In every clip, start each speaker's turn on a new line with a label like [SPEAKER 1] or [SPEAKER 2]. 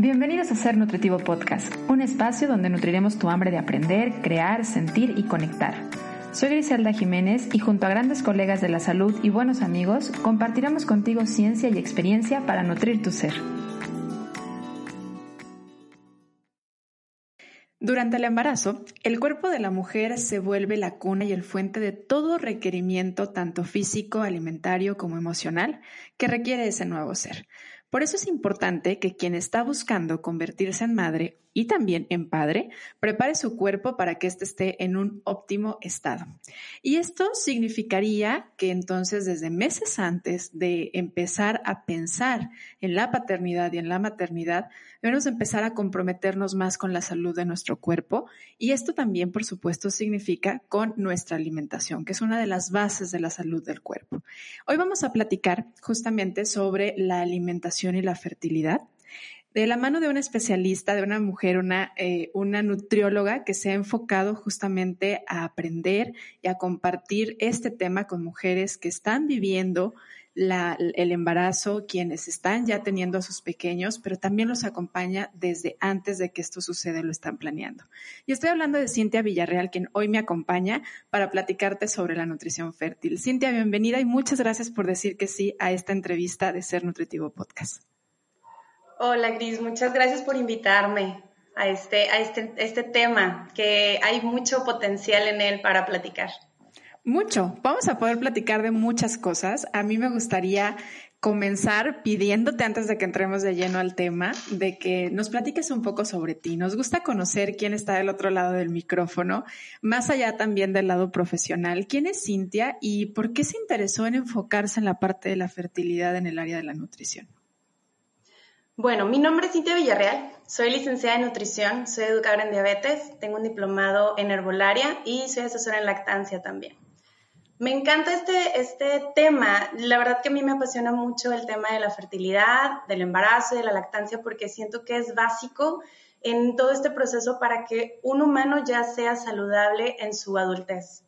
[SPEAKER 1] Bienvenidos a Ser Nutritivo Podcast, un espacio donde nutriremos tu hambre de aprender, crear, sentir y conectar. Soy Griselda Jiménez y junto a grandes colegas de la salud y buenos amigos, compartiremos contigo ciencia y experiencia para nutrir tu ser. Durante el embarazo, el cuerpo de la mujer se vuelve la cuna y el fuente de todo requerimiento, tanto físico, alimentario como emocional, que requiere ese nuevo ser. Por eso es importante que quien está buscando convertirse en madre y también en padre, prepare su cuerpo para que éste esté en un óptimo estado. Y esto significaría que entonces desde meses antes de empezar a pensar en la paternidad y en la maternidad, debemos empezar a comprometernos más con la salud de nuestro cuerpo. Y esto también, por supuesto, significa con nuestra alimentación, que es una de las bases de la salud del cuerpo. Hoy vamos a platicar justamente sobre la alimentación y la fertilidad de la mano de una especialista, de una mujer, una, eh, una nutrióloga que se ha enfocado justamente a aprender y a compartir este tema con mujeres que están viviendo el embarazo, quienes están ya teniendo a sus pequeños, pero también los acompaña desde antes de que esto suceda, lo están planeando. Y estoy hablando de Cintia Villarreal, quien hoy me acompaña para platicarte sobre la nutrición fértil. Cintia, bienvenida y muchas gracias por decir que sí a esta entrevista de Ser Nutritivo Podcast.
[SPEAKER 2] Hola Gris, muchas gracias por invitarme a este, a este, este tema, que hay mucho potencial en él para platicar.
[SPEAKER 1] Mucho. Vamos a poder platicar de muchas cosas. A mí me gustaría comenzar pidiéndote antes de que entremos de lleno al tema, de que nos platiques un poco sobre ti. Nos gusta conocer quién está del otro lado del micrófono, más allá también del lado profesional. ¿Quién es Cintia y por qué se interesó en enfocarse en la parte de la fertilidad en el área de la nutrición?
[SPEAKER 2] Bueno, mi nombre es Cintia Villarreal, soy licenciada en nutrición, soy educadora en diabetes, tengo un diplomado en herbolaria y soy asesora en lactancia también. Me encanta este, este tema, la verdad que a mí me apasiona mucho el tema de la fertilidad, del embarazo y de la lactancia porque siento que es básico en todo este proceso para que un humano ya sea saludable en su adultez.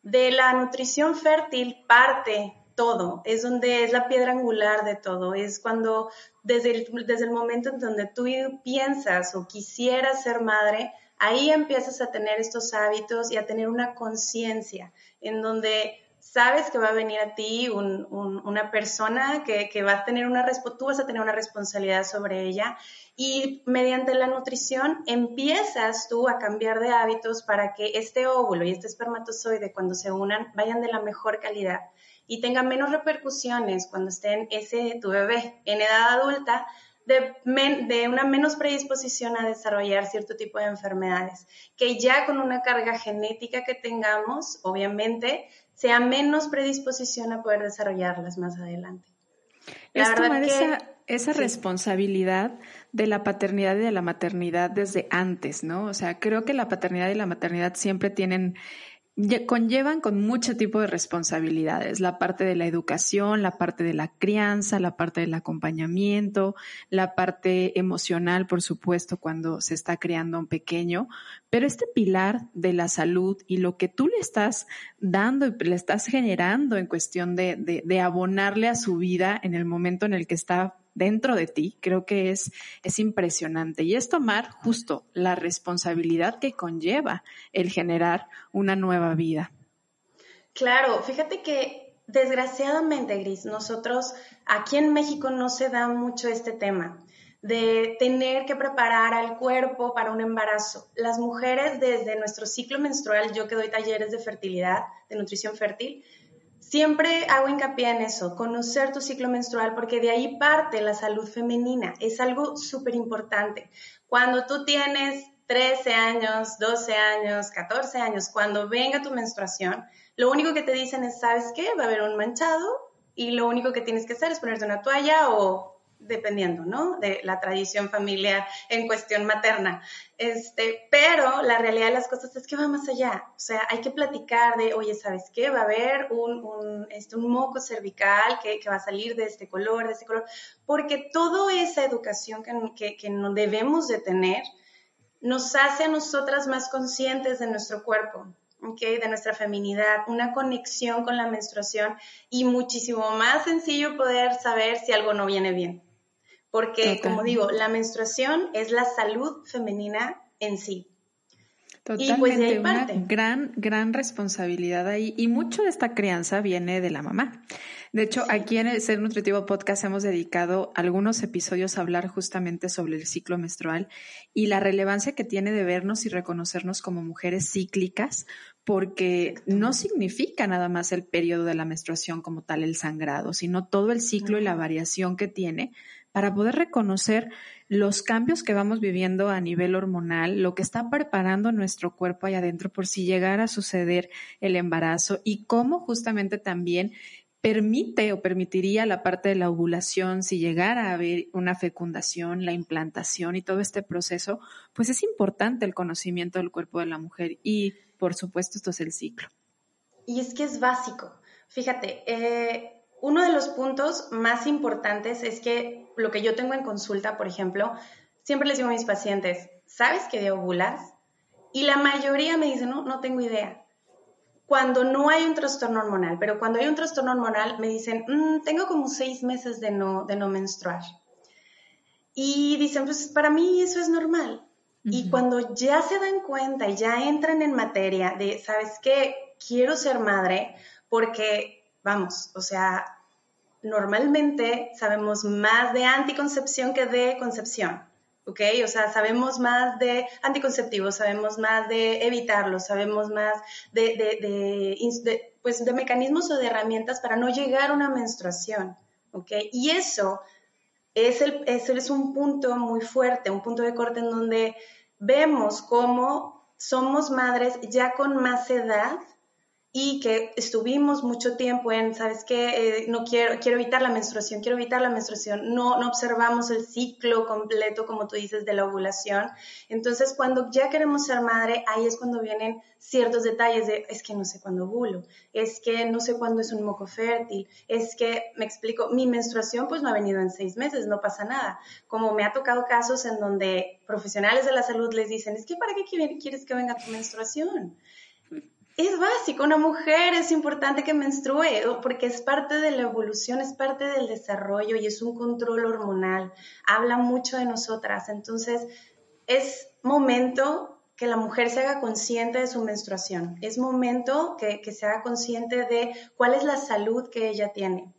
[SPEAKER 2] De la nutrición fértil parte todo, es donde es la piedra angular de todo, es cuando desde el, momento en donde tú piensas o quisieras ser madre, ahí empiezas a tener estos hábitos y a tener una conciencia en donde sabes que va a venir a ti una persona que, que, va a tener una, tú vas a tener una responsabilidad sobre ella y mediante la nutrición empiezas tú a cambiar de hábitos para que este óvulo y este espermatozoide cuando se unan vayan de la mejor calidad y tenga menos repercusiones cuando esté ese tu bebé en edad adulta de, de, una menos predisposición a desarrollar cierto tipo de enfermedades, que ya con una carga genética que tengamos, obviamente, sea menos predisposición a poder desarrollarlas más adelante.
[SPEAKER 1] La es tomar esa, esa responsabilidad de la paternidad y de la maternidad desde antes, ¿no? O sea, creo que la paternidad y la maternidad siempre tienen conllevan con mucho tipo de responsabilidades, la parte de la educación, la parte de la crianza, la parte del acompañamiento, la parte emocional, por supuesto, cuando se está criando un pequeño, pero este pilar de la salud y lo que tú le estás dando y le estás generando en cuestión de, de abonarle a su vida en el momento en el que está dentro de ti, creo que es, es impresionante. Y es tomar justo la responsabilidad que conlleva el generar una nueva vida.
[SPEAKER 2] Claro, fíjate que desgraciadamente, Gris, nosotros aquí en México no se da mucho este tema de tener que preparar al cuerpo para un embarazo. Las mujeres desde nuestro ciclo menstrual, yo que doy talleres de fertilidad, de nutrición fértil, Siempre hago hincapié en eso, conocer tu ciclo menstrual, porque de ahí parte la salud femenina. Es algo súper importante. Cuando tú tienes 13 años, 12 años, 14 años, cuando venga tu menstruación, lo único que te dicen es, ¿sabes qué? Va a haber un manchado y lo único que tienes que hacer es ponerte una toalla o dependiendo, ¿no? De la tradición familiar en cuestión materna. Este, pero la realidad de las cosas es que va más allá. O sea, hay que platicar de, oye, ¿sabes qué? Va a haber un, un, este, un moco cervical que, que, va a salir de este color, de este color, porque toda esa educación que, que, que no debemos de tener nos hace a nosotras más conscientes de nuestro cuerpo, Okay, de nuestra feminidad, una conexión con la menstruación y muchísimo más sencillo poder saber si algo no viene bien porque como digo, la menstruación es la salud femenina en sí.
[SPEAKER 1] Totalmente, y pues de ahí una gran, gran responsabilidad ahí. Y mucho de esta crianza viene de la mamá. De hecho, aquí en el Ser Nutritivo Podcast hemos dedicado algunos episodios a hablar justamente sobre el ciclo menstrual y la relevancia que tiene de vernos y reconocernos como mujeres cíclicas, porque no significa nada más el periodo de la menstruación como tal, el sangrado, sino todo el ciclo y la variación que tiene para poder reconocer los cambios que vamos viviendo a nivel hormonal, lo que está preparando nuestro cuerpo ahí adentro por si llegara a suceder el embarazo y cómo justamente también permite o permitiría la parte de la ovulación, si llegara a haber una fecundación, la implantación y todo este proceso, pues es importante el conocimiento del cuerpo de la mujer y por supuesto esto es el ciclo.
[SPEAKER 2] Y es que es básico. Fíjate, eh, uno de los puntos más importantes es que lo que yo tengo en consulta, por ejemplo, siempre les digo a mis pacientes, ¿sabes que de ovulas? Y la mayoría me dice, no, no tengo idea. Cuando no hay un trastorno hormonal, pero cuando hay un trastorno hormonal me dicen, mm, tengo como seis meses de no, de no menstruar. Y dicen, pues para mí eso es normal. Y cuando ya se dan cuenta y ya entran en materia de, ¿sabes qué? Quiero ser madre porque vamos, o sea, normalmente sabemos más de anticoncepción que de concepción, ¿ok? O sea, sabemos más de anticonceptivos, sabemos más de evitarlo, sabemos más de, pues, de mecanismos o de herramientas para no llegar a una menstruación, ¿ok? Y eso es, el, eso es un punto muy fuerte, un punto de corte en donde vemos cómo somos madres ya con más edad y que estuvimos mucho tiempo en, ¿sabes qué? Eh, no quiero, quiero evitar la menstruación, quiero evitar la menstruación. No, no observamos el ciclo completo, como tú dices, de la ovulación. Entonces, cuando ya queremos ser madre, ahí es cuando vienen ciertos detalles de, es que no sé cuándo ovulo, es que no sé cuándo es un moco fértil, es que, me explico, mi menstruación pues no ha venido en seis meses, no pasa nada. Como me ha tocado casos en donde profesionales de la salud les dicen, es que ¿para qué quieres que venga tu menstruación? Es básico, una mujer es importante que menstrue porque es parte de la evolución, es parte del desarrollo y es un control hormonal. Habla mucho de nosotras. Entonces, es momento que la mujer se haga consciente de su menstruación. Es momento que, que se haga consciente de cuál es la salud que ella tiene.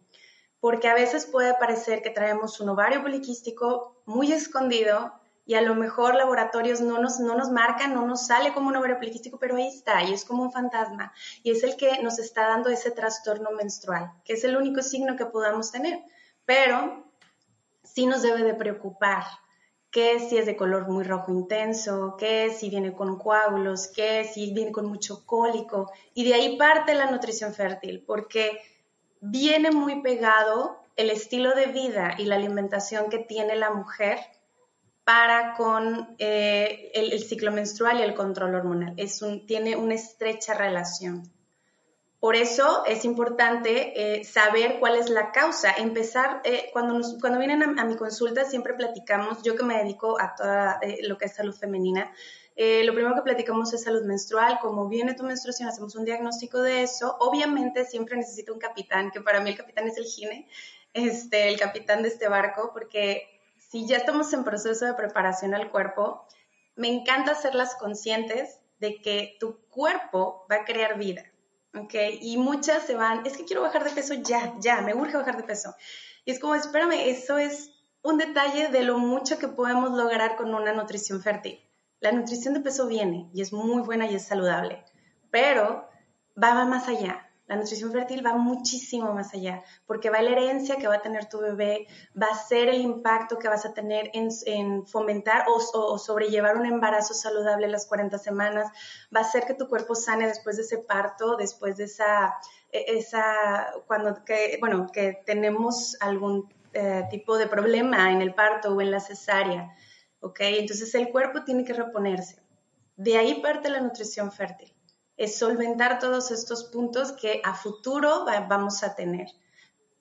[SPEAKER 2] Porque a veces puede parecer que traemos un ovario poliquístico muy escondido y a lo mejor laboratorios no nos, no nos marcan, no nos sale como un ovario poliquístico, pero ahí está y es como un fantasma y es el que nos está dando ese trastorno menstrual, que es el único signo que podamos tener. Pero sí nos debe de preocupar qué si es de color muy rojo intenso, qué si viene con coágulos, qué si viene con mucho cólico. Y de ahí parte la nutrición fértil, porque viene muy pegado el estilo de vida y la alimentación que tiene la mujer para con eh, el, ciclo menstrual y el control hormonal. Es un, tiene una estrecha relación. Por eso es importante eh, saber cuál es la causa. Empezar, eh, cuando, cuando vienen a, mi consulta siempre platicamos, yo que me dedico a todo lo que es salud femenina, lo primero que platicamos es salud menstrual, cómo viene tu menstruación, hacemos un diagnóstico de eso. Obviamente siempre necesito un capitán, que para mí el capitán es el gine, este, el capitán de este barco, porque si ya estamos en proceso de preparación al cuerpo, me encanta hacerlas conscientes de que tu cuerpo va a crear vida, ¿ok? Y muchas se van, es que quiero bajar de peso ya, ya, me urge bajar de peso. Y es como, espérame, eso es un detalle de lo mucho que podemos lograr con una nutrición fértil. La nutrición de peso viene y es muy buena y es saludable, pero va más allá. La nutrición fértil va muchísimo más allá, porque va la herencia que va a tener tu bebé, va a ser el impacto que vas a tener en, fomentar o, sobrellevar un embarazo saludable las 40 semanas, va a ser que tu cuerpo sane después de ese parto, después de esa, e, cuando, bueno, que tenemos algún eh, tipo de problema en el parto o en la cesárea, ¿ok? Entonces el cuerpo tiene que reponerse. De ahí parte la nutrición fértil es solventar todos estos puntos que a futuro vamos a tener.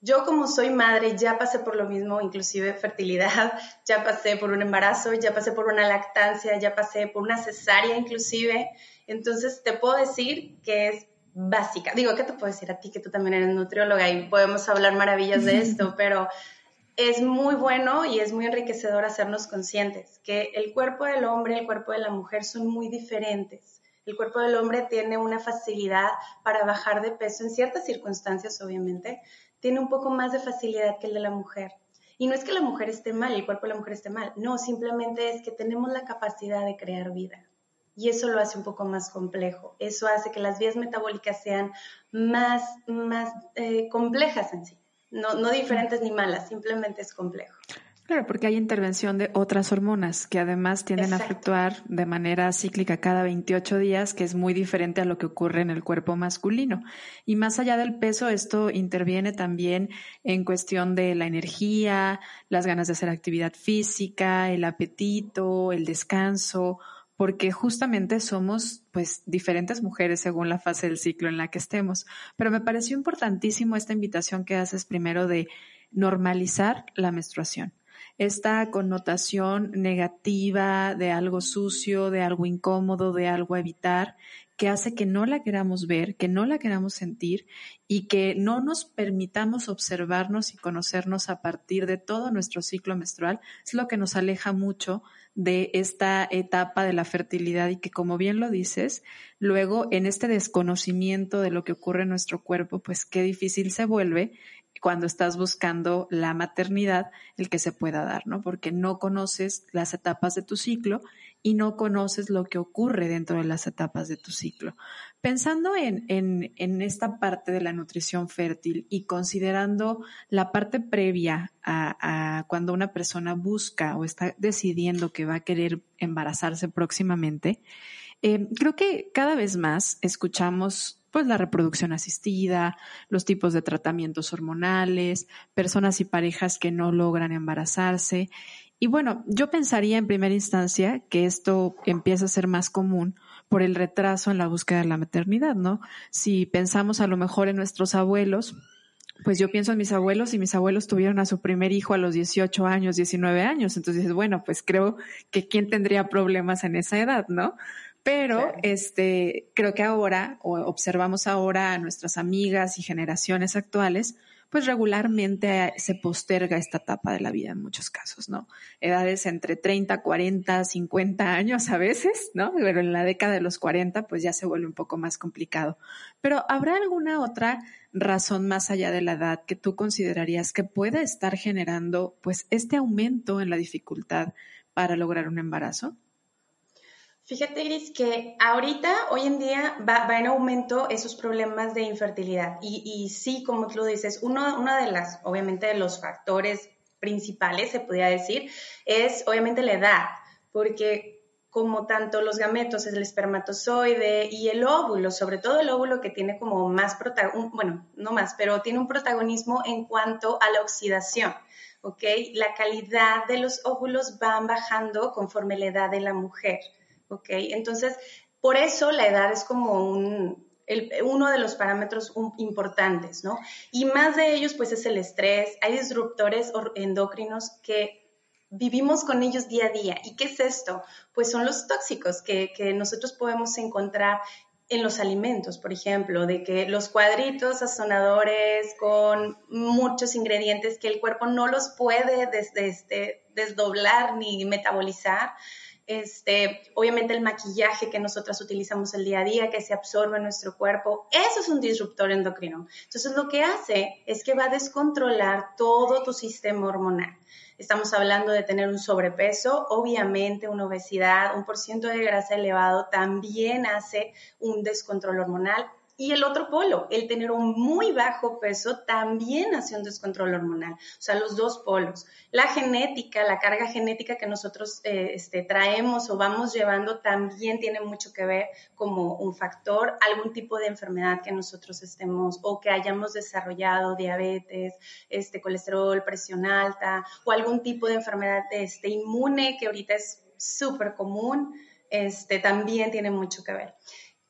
[SPEAKER 2] Yo como soy madre ya pasé por lo mismo, inclusive fertilidad, ya pasé por un embarazo, ya pasé por una lactancia, ya pasé por una cesárea inclusive. Entonces te puedo decir que es básica. Digo, ¿qué te puedo decir a ti que tú también eres nutrióloga y podemos hablar maravillas de esto? Pero es muy bueno y es muy enriquecedor hacernos conscientes que el cuerpo del hombre y el cuerpo de la mujer son muy diferentes. El cuerpo del hombre tiene una facilidad para bajar de peso en ciertas circunstancias, obviamente, tiene un poco más de facilidad que el de la mujer. Y no es que la mujer esté mal, el cuerpo de la mujer esté mal, no, simplemente es que tenemos la capacidad de crear vida. Y eso lo hace un poco más complejo. Eso hace que las vías metabólicas sean más, más eh, complejas en sí. No, no diferentes ni malas, simplemente es complejo.
[SPEAKER 1] Claro, porque hay intervención de otras hormonas que además tienden a fluctuar de manera cíclica cada 28 días, que es muy diferente a lo que ocurre en el cuerpo masculino. Y más allá del peso, esto interviene también en cuestión de la energía, las ganas de hacer actividad física, el apetito, el descanso, porque justamente somos pues diferentes mujeres según la fase del ciclo en la que estemos. Pero me pareció importantísimo esta invitación que haces primero de normalizar la menstruación esta connotación negativa de algo sucio, de algo incómodo, de algo a evitar, que hace que no la queramos ver, que no la queramos sentir y que no nos permitamos observarnos y conocernos a partir de todo nuestro ciclo menstrual, es lo que nos aleja mucho de esta etapa de la fertilidad y que, como bien lo dices, luego en este desconocimiento de lo que ocurre en nuestro cuerpo, pues qué difícil se vuelve cuando estás buscando la maternidad, el que se pueda dar, ¿no? Porque no conoces las etapas de tu ciclo y no conoces lo que ocurre dentro de las etapas de tu ciclo. Pensando en, en, esta parte de la nutrición fértil y considerando la parte previa a, cuando una persona busca o está decidiendo que va a querer embarazarse próximamente, eh, creo que cada vez más escuchamos pues la reproducción asistida, los tipos de tratamientos hormonales, personas y parejas que no logran embarazarse. Y bueno, yo pensaría en primera instancia que esto empieza a ser más común por el retraso en la búsqueda de la maternidad, ¿no? Si pensamos a lo mejor en nuestros abuelos, pues yo pienso en mis abuelos y mis abuelos tuvieron a su primer hijo a los 18 años, 19 años. Entonces, bueno, pues creo que quién tendría problemas en esa edad, ¿no? Pero este, creo que ahora, o observamos ahora a nuestras amigas y generaciones actuales, pues regularmente se posterga esta etapa de la vida en muchos casos, ¿no? Edades entre 30, 40, 50 años a veces, ¿no? Pero en la década de los 40 pues ya se vuelve un poco más complicado. Pero ¿habrá alguna otra razón más allá de la edad que tú considerarías que pueda estar generando pues este aumento en la dificultad para lograr un embarazo?
[SPEAKER 2] Fíjate, Gris, que ahorita, hoy en día, va, en aumento esos problemas de infertilidad. Y, sí, como tú lo dices, uno, de las, obviamente, de los factores principales, se podría decir, es obviamente la edad, porque como tanto los gametos, el espermatozoide y el óvulo, sobre todo el óvulo que tiene como más protagonismo, bueno, no más, pero tiene un protagonismo en cuanto a la oxidación. ¿ok? La calidad de los óvulos van bajando conforme la edad de la mujer. ¿Ok? Entonces, por eso la edad es como un, uno de los parámetros importantes, ¿no? Y más de ellos, pues, es el estrés. Hay disruptores endocrinos que vivimos con ellos día a día. ¿Y qué es esto? Pues son los tóxicos que, que nosotros podemos encontrar en los alimentos, por ejemplo, de que los cuadritos sazonadores con muchos ingredientes que el cuerpo no los puede este, desdoblar ni metabolizar, este, obviamente el maquillaje que nosotras utilizamos el día a día, que se absorbe en nuestro cuerpo, eso es un disruptor endocrino. Entonces lo que hace es que va a descontrolar todo tu sistema hormonal. Estamos hablando de tener un sobrepeso, obviamente una obesidad, un porcentaje de grasa elevado también hace un descontrol hormonal, y el otro polo, el tener un muy bajo peso, también hace un descontrol hormonal. O sea, los dos polos. La genética, la carga genética que nosotros eh, este, traemos o vamos llevando también tiene mucho que ver como un factor, algún tipo de enfermedad que nosotros estemos o que hayamos desarrollado, diabetes, este, colesterol, presión alta o algún tipo de enfermedad este, inmune que ahorita es súper común, este, también tiene mucho que ver.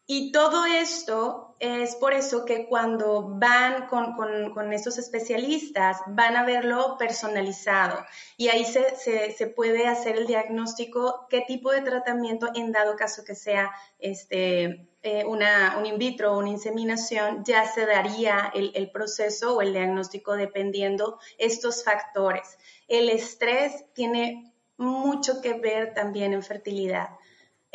[SPEAKER 2] Y todo esto es por eso que cuando van con, con, estos especialistas, van a verlo personalizado y ahí se, se, puede hacer el diagnóstico, qué tipo de tratamiento, en dado caso que sea este, eh, una, un in vitro o una inseminación, ya se daría el, el proceso o el diagnóstico dependiendo estos factores. El estrés tiene mucho que ver también en fertilidad.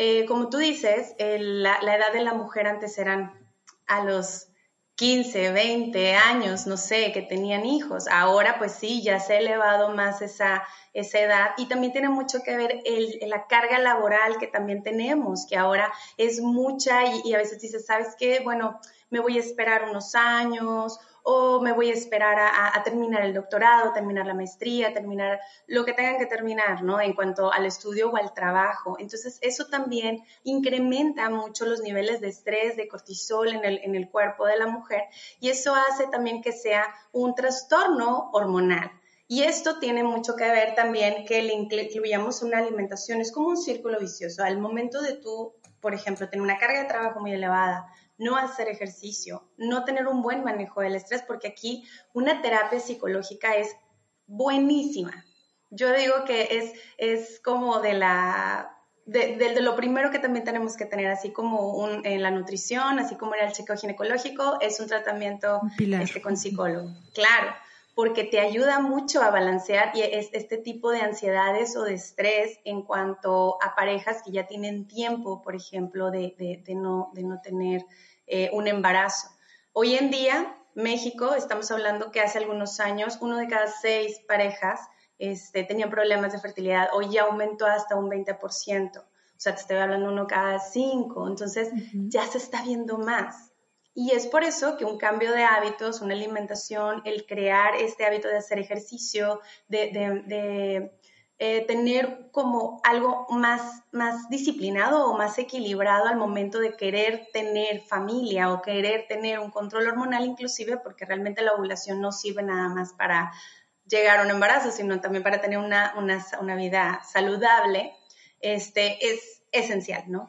[SPEAKER 2] Eh, como tú dices, la, edad de la mujer antes eran a los 15, 20 años, no sé, que tenían hijos. Ahora pues sí, ya se ha elevado más esa, esa edad y también tiene mucho que ver el, la carga laboral que también tenemos, que ahora es mucha y, y a veces dices, ¿sabes qué? Bueno, me voy a esperar unos años o me voy a esperar a, terminar el doctorado, terminar la maestría, terminar lo que tengan que terminar, ¿no? En cuanto al estudio o al trabajo. Entonces, eso también incrementa mucho los niveles de estrés, de cortisol en el, en el cuerpo de la mujer y eso hace también que sea un trastorno hormonal. Y esto tiene mucho que ver también que le incluyamos una alimentación, es como un círculo vicioso. Al momento de tú, por ejemplo, tener una carga de trabajo muy elevada, no hacer ejercicio, no tener un buen manejo del estrés, porque aquí una terapia psicológica es buenísima. Yo digo que es, es como de la de, lo primero que también tenemos que tener, así como un, en la nutrición, así como era el chequeo ginecológico, es un tratamiento este, con psicólogo. Claro, porque te ayuda mucho a balancear y es, este tipo de ansiedades o de estrés en cuanto a parejas que ya tienen tiempo, por ejemplo, de, de no, de no tener eh, un embarazo. Hoy en día, México, estamos hablando que hace algunos años, uno de cada seis parejas este, tenían problemas de fertilidad. Hoy ya aumentó hasta un 20%. O sea, te estoy hablando uno cada cinco. Entonces, ya se está viendo más. Y es por eso que un cambio de hábitos, una alimentación, el crear este hábito de hacer ejercicio, de, de eh, tener como algo más, más disciplinado o más equilibrado al momento de querer tener familia o querer tener un control hormonal inclusive, porque realmente la ovulación no sirve nada más para llegar a un embarazo, sino también para tener una, una, una vida saludable, este, es esencial, ¿no?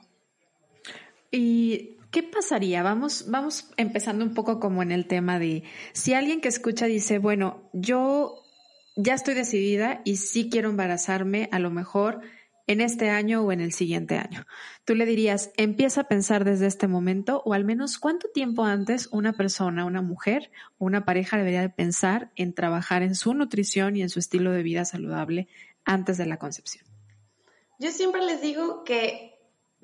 [SPEAKER 1] ¿Y qué pasaría? Vamos, vamos empezando un poco como en el tema de si alguien que escucha dice, bueno, yo ya estoy decidida y sí quiero embarazarme a lo mejor en este año o en el siguiente año. Tú le dirías, empieza a pensar desde este momento o al menos cuánto tiempo antes una persona, una mujer o una pareja debería de pensar en trabajar en su nutrición y en su estilo de vida saludable antes de la concepción.
[SPEAKER 2] Yo siempre les digo que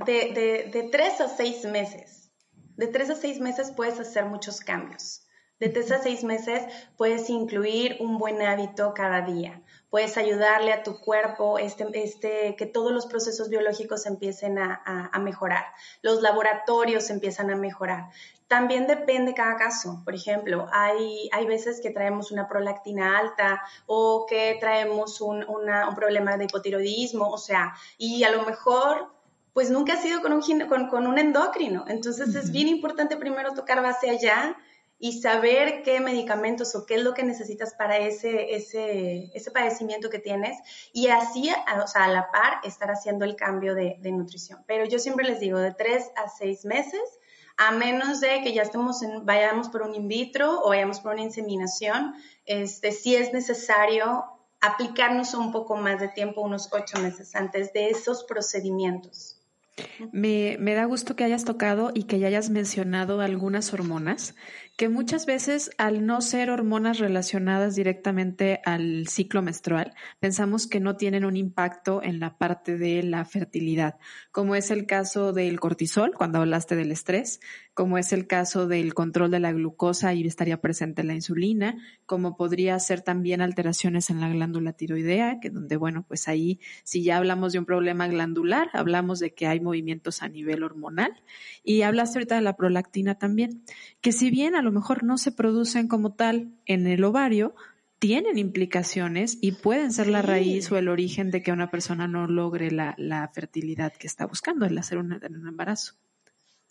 [SPEAKER 2] de tres a seis meses, de tres a seis meses puedes hacer muchos cambios. De tres a seis meses puedes incluir un buen hábito cada día. Puedes ayudarle a tu cuerpo este, este, que todos los procesos biológicos empiecen a, mejorar. Los laboratorios empiezan a mejorar. También depende cada caso. Por ejemplo, hay, hay veces que traemos una prolactina alta o que traemos un, problema de hipotiroidismo, o sea, y a lo mejor pues nunca ha sido con un, con, con un endocrino. Entonces es bien importante primero tocar base allá y saber qué medicamentos o qué es lo que necesitas para ese, ese, ese padecimiento que tienes y así, o sea, a la par, estar haciendo el cambio de, de, nutrición. Pero yo siempre les digo, de tres a seis meses, a menos de que ya estemos en, vayamos por un in vitro o vayamos por una inseminación, este, sí es necesario aplicarnos un poco más de tiempo, unos ocho meses antes de esos procedimientos.
[SPEAKER 1] Me, me, da gusto que hayas tocado y que ya hayas mencionado algunas hormonas que muchas veces al no ser hormonas relacionadas directamente al ciclo menstrual, pensamos que no tienen un impacto en la parte de la fertilidad, como es el caso del cortisol, cuando hablaste del estrés, como es el caso del control de la glucosa y estaría presente la insulina, como podría ser también alteraciones en la glándula tiroidea, que donde, bueno, pues ahí si ya hablamos de un problema glandular, hablamos de que hay movimientos a nivel hormonal. Y hablaste ahorita de la prolactina también, que si bien a lo mejor no se producen como tal en el ovario, tienen implicaciones y pueden ser la raíz o el origen de que una persona no logre la, fertilidad que está buscando, el hacer un, un embarazo.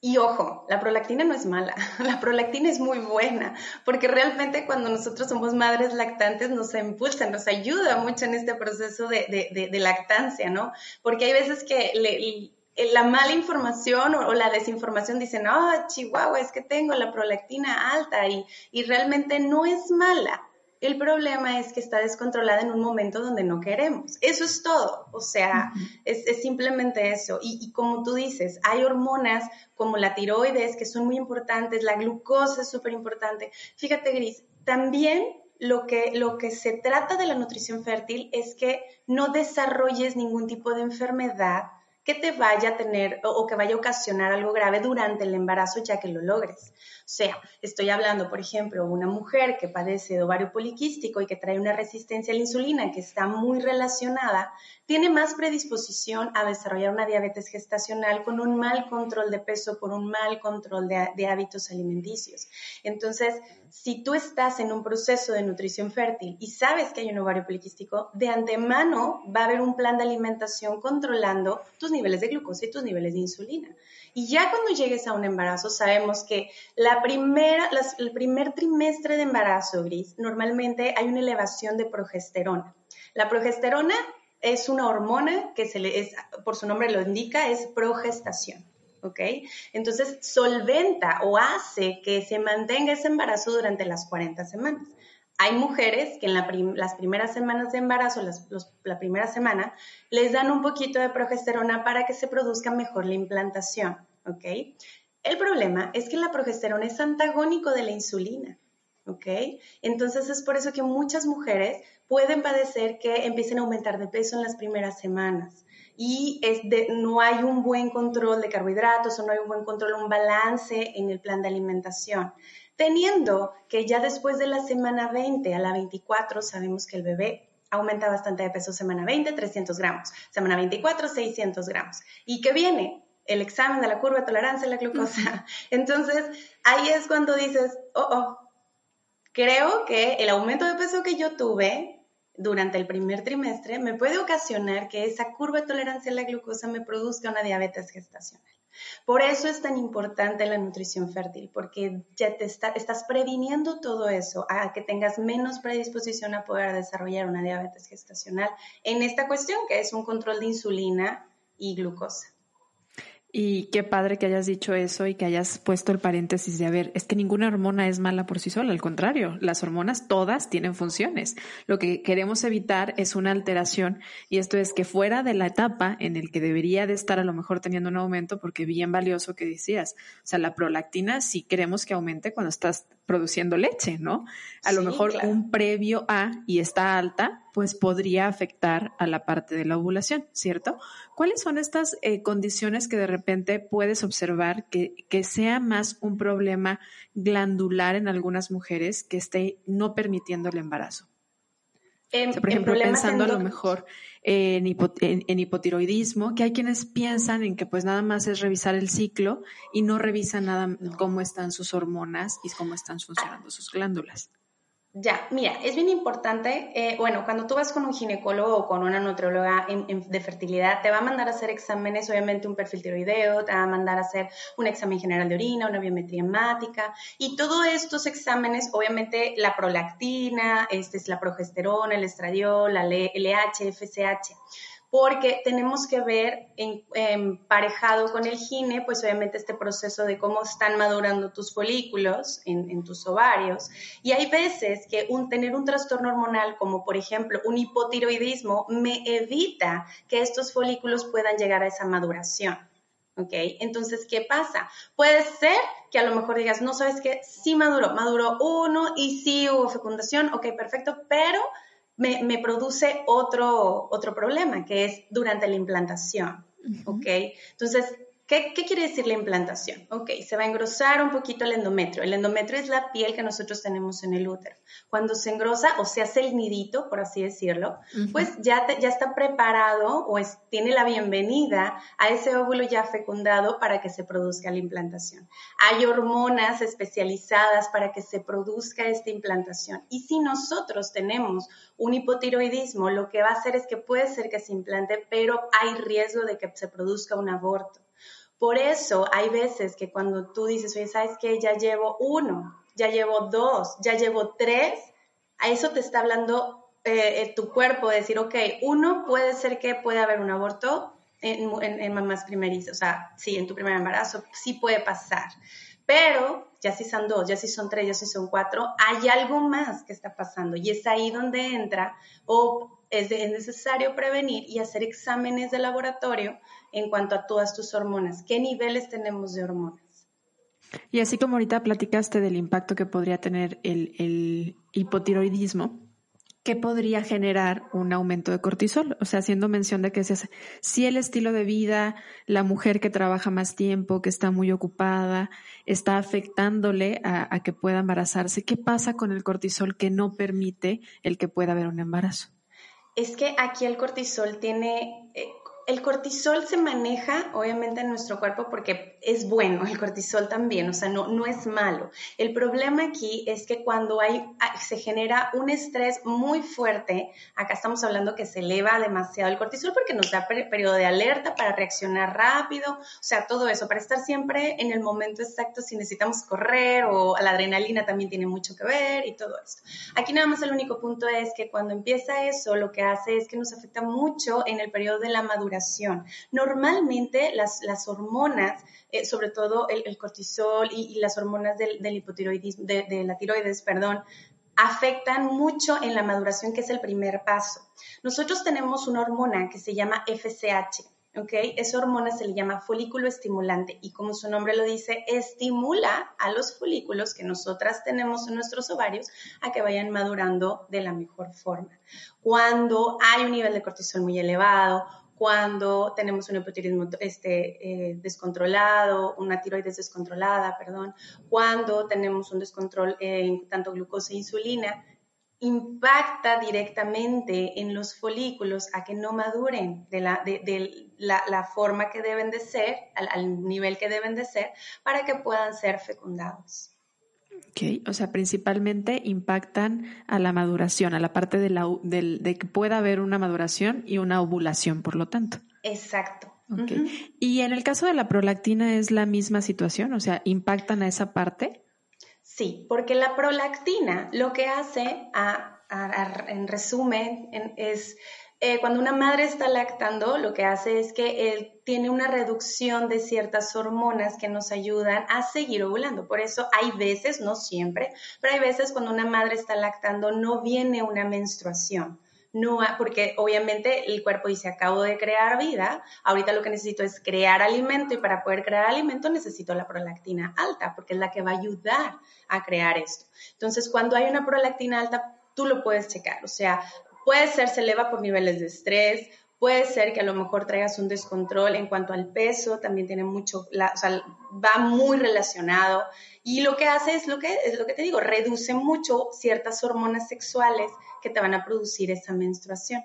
[SPEAKER 2] Y ojo, la prolactina no es mala, la prolactina es muy buena, porque realmente cuando nosotros somos madres lactantes nos impulsa, nos ayuda mucho en este proceso de, de, de, lactancia, ¿no? Porque hay veces que le, la mala información o, la desinformación dicen, ah, Chihuahua, es que tengo la prolactina alta y, y realmente no es mala. El problema es que está descontrolada en un momento donde no queremos. Eso es todo. O sea, es, simplemente eso. Y, y, como tú dices, hay hormonas como la tiroides que son muy importantes, la glucosa es súper importante. Fíjate, Gris, también lo que, lo que se trata de la nutrición fértil es que no desarrolles ningún tipo de enfermedad que te vaya a tener o, que vaya a ocasionar algo grave durante el embarazo ya que lo logres. Sea, estoy hablando, por ejemplo, una mujer que padece de ovario poliquístico y que trae una resistencia a la insulina que está muy relacionada, tiene más predisposición a desarrollar una diabetes gestacional con un mal control de peso, por un mal control de, de hábitos alimenticios. Entonces, si tú estás en un proceso de nutrición fértil y sabes que hay un ovario poliquístico, de antemano va a haber un plan de alimentación controlando tus niveles de glucosa y tus niveles de insulina. Y ya cuando llegues a un embarazo, sabemos que la primera, el primer trimestre de embarazo, Gris, normalmente hay una elevación de progesterona. La progesterona es una hormona que por su nombre lo indica, es progestación. ¿ok? Entonces, solventa o hace que se mantenga ese embarazo durante las 40 semanas. Hay mujeres que en las primeras semanas de embarazo, la primera semana, les dan un poquito de progesterona para que se produzca mejor la implantación, ¿ok? El problema es que la progesterona es antagónico de la insulina, ¿ok? Entonces es por eso que muchas mujeres pueden padecer que empiecen a aumentar de peso en las primeras semanas y es de, no hay un buen control de carbohidratos o no hay un buen control, un balance en el plan de alimentación. Teniendo que ya después de la semana 20 a la 24 sabemos que el bebé aumenta bastante de peso semana 20, 300 gramos, semana 24, 600 gramos. ¿Y qué viene? El examen de la curva de tolerancia a la glucosa. Entonces, ahí es cuando dices, oh, oh, creo que el aumento de peso que yo tuve durante el primer trimestre me puede ocasionar que esa curva de tolerancia a la glucosa me produzca una diabetes gestacional. Por eso es tan importante la nutrición fértil, porque ya te estás previniendo todo eso, a que tengas menos predisposición a poder desarrollar una diabetes gestacional en esta cuestión que es un control de insulina y glucosa.
[SPEAKER 1] Y qué padre que hayas dicho eso y que hayas puesto el paréntesis de, a ver, es que ninguna hormona es mala por sí sola, al contrario, las hormonas todas tienen funciones. Lo que queremos evitar es una alteración y esto es que fuera de la etapa en el que debería de estar a lo mejor teniendo un aumento, porque bien valioso que decías, o sea, la prolactina sí queremos que aumente cuando estás produciendo leche, ¿no? A lo mejor un previo a y está alta, pues podría afectar a la parte de la ovulación, ¿cierto? ¿Cuáles son estas eh, condiciones que de repente puedes observar que, que, sea más un problema glandular en algunas mujeres que esté no permitiendo el embarazo? Por ejemplo, pensando a lo mejor en, en, hipotiroidismo, que hay quienes piensan en que pues nada más es revisar el ciclo y no revisan nada cómo están sus hormonas y cómo están funcionando sus glándulas.
[SPEAKER 2] Ya, mira, es bien importante, eh, bueno, cuando tú vas con un ginecólogo o con una nutrióloga de fertilidad, te va a mandar a hacer exámenes, obviamente un perfil tiroideo, te va a mandar a hacer un examen general de orina, una biometría hemática, y todos estos exámenes, obviamente la prolactina, este es la progesterona, el estradiol, la LH, FSH, porque tenemos que ver emparejado con el gine, pues obviamente este proceso de cómo están madurando tus folículos en, tus ovarios. Y hay veces que un, tener un trastorno hormonal, como por ejemplo un hipotiroidismo, me evita que estos folículos puedan llegar a esa maduración. ¿Ok? Entonces, ¿qué pasa? Puede ser que a lo mejor digas, no sabes qué, sí maduró, maduró uno y sí hubo fecundación, ok, perfecto, pero me, produce otro, otro problema, que es durante la implantación. ¿Ok? Entonces, ¿Qué, quiere decir la implantación? Ok, se va a engrosar un poquito el endometrio. El endometrio es la piel que nosotros tenemos en el útero. Cuando se engrosa o se hace el nidito, por así decirlo, pues ya, ya está preparado o tiene la bienvenida a ese óvulo ya fecundado para que se produzca la implantación. Hay hormonas especializadas para que se produzca esta implantación. Y si nosotros tenemos un hipotiroidismo, lo que va a hacer es que puede ser que se implante, pero hay riesgo de que se produzca un aborto. Por eso hay veces que cuando tú dices, oye, ¿sabes qué? Ya llevo uno, ya llevo dos, ya llevo tres, a eso te está hablando eh, eh, tu cuerpo, decir, ok, uno puede ser que pueda haber un aborto, en, mamás primerizas, o sea, sí, en tu primer embarazo, sí puede pasar. Pero ya si son dos, ya si son tres, ya si son cuatro, hay algo más que está pasando y es ahí donde entra o es, es necesario prevenir y hacer exámenes de laboratorio en cuanto a todas tus hormonas. ¿Qué niveles tenemos de hormonas?
[SPEAKER 1] Y así como ahorita platicaste del impacto que podría tener el, el hipotiroidismo, ¿qué podría generar un aumento de cortisol? O sea, haciendo mención de que si el estilo de vida, la mujer que trabaja más tiempo, que está muy ocupada, está afectándole a, que pueda embarazarse, ¿qué pasa con el cortisol que no permite el que pueda haber un embarazo?
[SPEAKER 2] Es que aquí el cortisol tiene, eh, el cortisol se maneja obviamente en nuestro cuerpo porque es bueno, el cortisol también, o sea, no, no es malo. El problema aquí es que cuando hay, ah, se genera un estrés muy fuerte, acá estamos hablando que se eleva demasiado el cortisol porque nos da periodo de alerta para reaccionar rápido, o sea, todo eso, para estar siempre en el momento exacto si necesitamos correr o la adrenalina también tiene mucho que ver y todo esto. Aquí nada más el único punto es que cuando empieza eso, lo que hace es que nos afecta mucho en el periodo de la maduración Normalmente las, hormonas, eh, sobre todo el, cortisol y, las hormonas del, hipotiroidismo, de, la tiroides, perdón, afectan mucho en la maduración, que es el primer paso. Nosotros tenemos una hormona que se llama FSH. ¿ok? Esa hormona se le llama folículo estimulante y como su nombre lo dice, estimula a los folículos que nosotras tenemos en nuestros ovarios a que vayan madurando de la mejor forma. Cuando hay un nivel de cortisol muy elevado cuando tenemos un hipotiroidismo este, eh, descontrolado, una tiroides descontrolada, perdón, cuando tenemos un descontrol en tanto glucosa e insulina, impacta directamente en los folículos a que no maduren de la, de, la, forma que deben de ser, al nivel que deben de ser, para que puedan ser fecundados.
[SPEAKER 1] Ok, o sea, principalmente impactan a la maduración, a la parte de, la, de, que pueda haber una maduración y una ovulación, por lo tanto.
[SPEAKER 2] Exacto.
[SPEAKER 1] Okay. Y en el caso de la prolactina es la misma situación, o sea, impactan a esa parte.
[SPEAKER 2] Sí, porque la prolactina lo que hace, en resumen, es eh, cuando una madre está lactando, lo que hace es que tiene una reducción de ciertas hormonas que nos ayudan a seguir ovulando. Por eso hay veces, no siempre, pero hay veces cuando una madre está lactando no viene una menstruación. No, porque obviamente el cuerpo dice, acabo de crear vida, ahorita lo que necesito es crear alimento y para poder crear alimento necesito la prolactina alta, porque es la que va a ayudar a crear esto. Entonces, cuando hay una prolactina alta, tú lo puedes checar, o sea, Puede ser, se eleva por niveles de estrés, puede ser que a lo mejor traigas un descontrol en cuanto al peso, también tiene mucho, o sea, va muy relacionado. Y lo que hace es lo que, es lo que te digo, reduce mucho ciertas hormonas sexuales que te van a producir esa menstruación.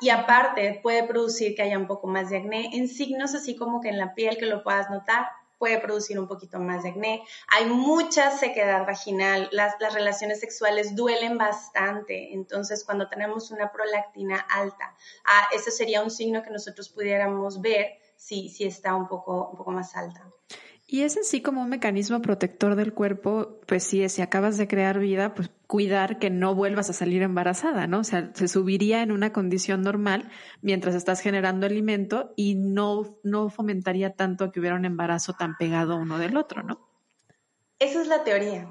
[SPEAKER 2] Y aparte puede producir que haya un poco más de acné en signos así como que en la piel que lo puedas notar, puede producir un poquito más de acné. Hay mucha sequedad vaginal, las, relaciones sexuales duelen bastante, entonces cuando tenemos una prolactina alta, ah, ese sería un signo que nosotros pudiéramos ver si, si está un poco, un poco más alta.
[SPEAKER 1] Y es en sí como un mecanismo protector del cuerpo, pues sí, si acabas de crear vida, pues cuidar que no vuelvas a salir embarazada, ¿no? O sea, se subiría en una condición normal mientras estás generando alimento y no, no fomentaría tanto que hubiera un embarazo tan pegado uno del otro, ¿no?
[SPEAKER 2] Esa es la teoría.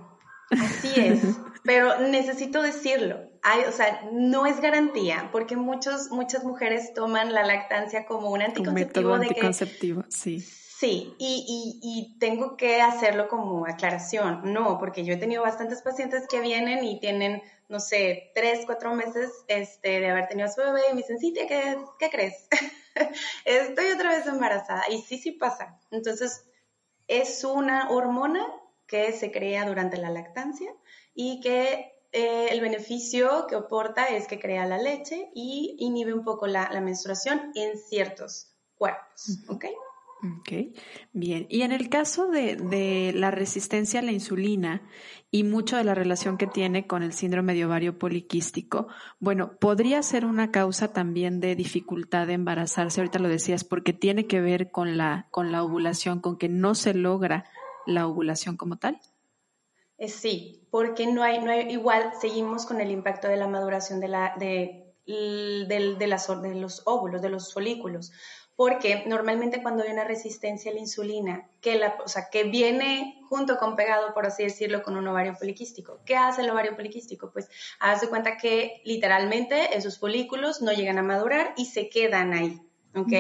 [SPEAKER 2] Así es. Pero necesito decirlo. Hay, o sea, no es garantía, porque muchos, muchas mujeres toman la lactancia como un anticonceptivo.
[SPEAKER 1] Un método anticonceptivo, sí
[SPEAKER 2] Sí, y, tengo que hacerlo como aclaración. No, porque yo he tenido bastantes pacientes que vienen y tienen, no sé, tres, cuatro meses este, de haber tenido a su bebé y me dicen, sí, ¿qué, qué crees? Estoy otra vez embarazada. Y sí, sí pasa. Entonces, es una hormona que se crea durante la lactancia y que eh, el beneficio que aporta es que crea la leche y inhibe un poco la, la menstruación en ciertos cuerpos. ¿Ok?
[SPEAKER 1] Ok, bien. Y en el caso de, la resistencia a la insulina y mucho de la relación que tiene con el síndrome de ovario poliquístico, bueno, podría ser una causa también de dificultad de embarazarse, ahorita lo decías, porque tiene que ver con la, con la ovulación, con que no se logra la ovulación como tal.
[SPEAKER 2] Eh, sí, porque no hay, no hay, igual seguimos con el impacto de la maduración de la, de de, de los óvulos, de los folículos porque normalmente cuando hay una resistencia a la insulina, que, la, o sea, que viene junto con pegado, por así decirlo, con un ovario poliquístico. ¿Qué hace el ovario poliquístico? Pues haz de cuenta que literalmente esos folículos no llegan a madurar y se quedan ahí. ¿Ok?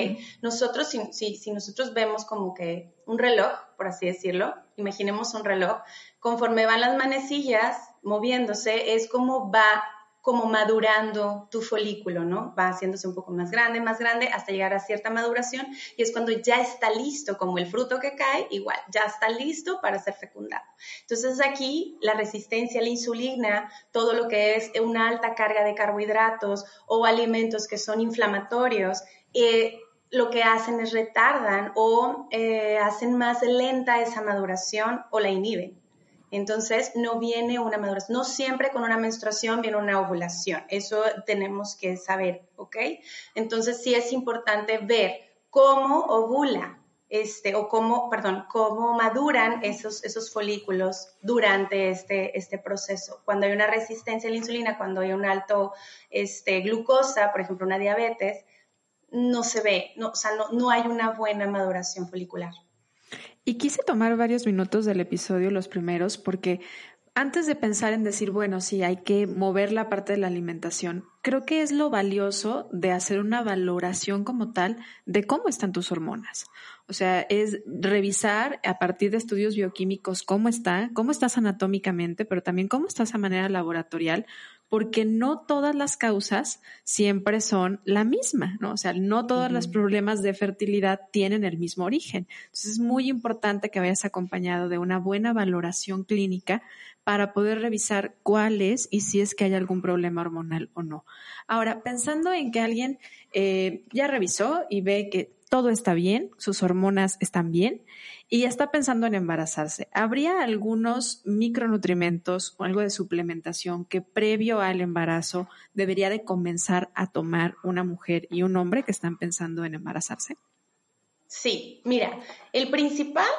[SPEAKER 2] Nosotros, si, si, si nosotros vemos como que un reloj, por así decirlo, imaginemos un reloj, conforme van las manecillas moviéndose, es como va como madurando tu folículo, ¿no? Va haciéndose un poco más grande, más grande, hasta llegar a cierta maduración y es cuando ya está listo, como el fruto que cae, igual, ya está listo para ser fecundado. Entonces aquí la resistencia a la insulina, todo lo que es una alta carga de carbohidratos o alimentos que son inflamatorios, eh, lo que hacen es retardan o eh, hacen más lenta esa maduración o la inhiben. Entonces, no viene una maduración, no siempre con una menstruación viene una ovulación. Eso tenemos que saber, ¿ok? Entonces, sí es importante ver cómo ovula este, o cómo, perdón, cómo maduran esos, esos folículos durante este, este proceso. Cuando hay una resistencia a la insulina, cuando hay un alto este, glucosa, por ejemplo, una diabetes, no se ve, no, o sea, no, no hay una buena maduración folicular.
[SPEAKER 1] Y quise tomar varios minutos del episodio, los primeros, porque antes de pensar en decir, bueno, sí, hay que mover la parte de la alimentación, creo que es lo valioso de hacer una valoración como tal de cómo están tus hormonas. O sea, es revisar a partir de estudios bioquímicos cómo está, cómo estás anatómicamente, pero también cómo estás a manera laboratorial, porque no todas las causas siempre son la misma, ¿no? O sea, no todos los problemas de fertilidad tienen el mismo origen. Entonces es muy importante que vayas acompañado de una buena valoración clínica para poder revisar cuál es y si es que hay algún problema hormonal o no. Ahora, pensando en que alguien eh, ya revisó y ve que todo está bien, sus hormonas están bien y está pensando en embarazarse. ¿Habría algunos micronutrimentos o algo de suplementación que previo al embarazo debería de comenzar a tomar una mujer y un hombre que están pensando en embarazarse?
[SPEAKER 2] Sí, mira, el principal,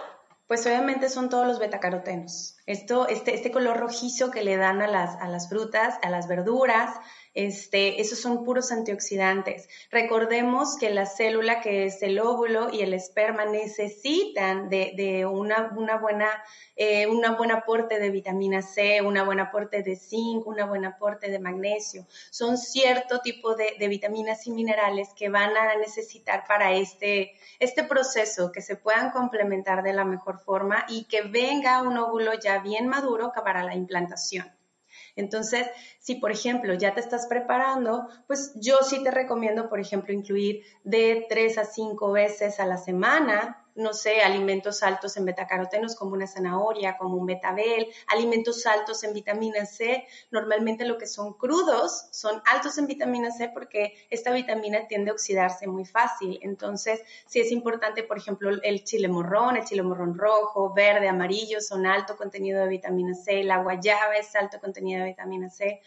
[SPEAKER 2] pues obviamente son todos los betacarotenos. Esto, este, este color rojizo que le dan a las, a las frutas, a las verduras, este, esos son puros antioxidantes. Recordemos que la célula, que es el óvulo y el esperma, necesitan de, una, buena, eh, buen aporte de vitamina C, un buen aporte de zinc, un buen aporte de magnesio. Son cierto tipo de, vitaminas y minerales que van a necesitar para este, este proceso, que se puedan complementar de la mejor forma y que venga un óvulo ya bien maduro para la implantación. Entonces, si por ejemplo ya te estás preparando, pues yo sí te recomiendo, por ejemplo, incluir de tres a cinco veces a la semana no sé, alimentos altos en betacarotenos como una zanahoria, como un betabel, alimentos altos en vitamina C. Normalmente lo que son crudos son altos en vitamina C porque esta vitamina tiende a oxidarse muy fácil. Entonces, sí es importante, por ejemplo, el chile morrón, el chile morrón rojo, verde, amarillo son alto contenido de vitamina C, la guayaba es alto contenido de vitamina C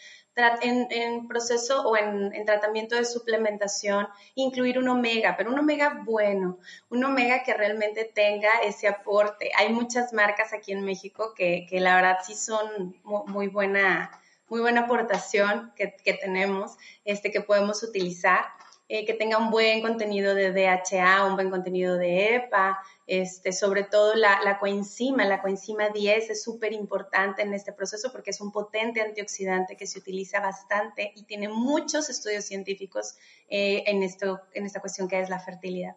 [SPEAKER 2] en, proceso o en, tratamiento de suplementación incluir un omega, pero un omega bueno, un omega que realmente tenga ese aporte. Hay muchas marcas aquí en México que, que la verdad sí son muy, buena muy buena aportación que, que tenemos, este, que podemos utilizar. Eh, que tenga un buen contenido de DHA, un buen contenido de EPA, este, sobre todo la, coenzima, la coenzima 10 es súper importante en este proceso porque es un potente antioxidante que se utiliza bastante y tiene muchos estudios científicos eh, en, esto, en esta cuestión que es la fertilidad.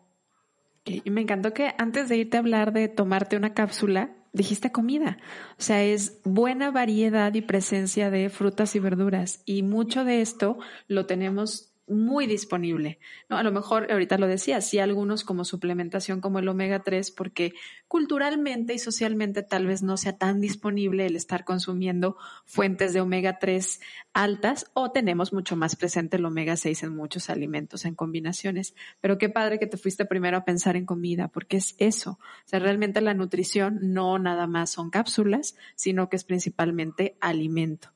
[SPEAKER 1] Y me encantó que antes de irte a hablar de tomarte una cápsula, dijiste comida. O sea, es buena variedad y presencia de frutas y verduras. Y mucho de esto lo tenemos muy disponible. ¿no? A lo mejor, ahorita lo decía, sí algunos como suplementación como el omega 3, porque culturalmente y socialmente tal vez no sea tan disponible el estar consumiendo fuentes de omega 3 altas o tenemos mucho más presente el omega 6 en muchos alimentos, en combinaciones. Pero qué padre que te fuiste primero a pensar en comida, porque es eso. O sea, realmente la nutrición no nada más son cápsulas, sino que es principalmente alimento.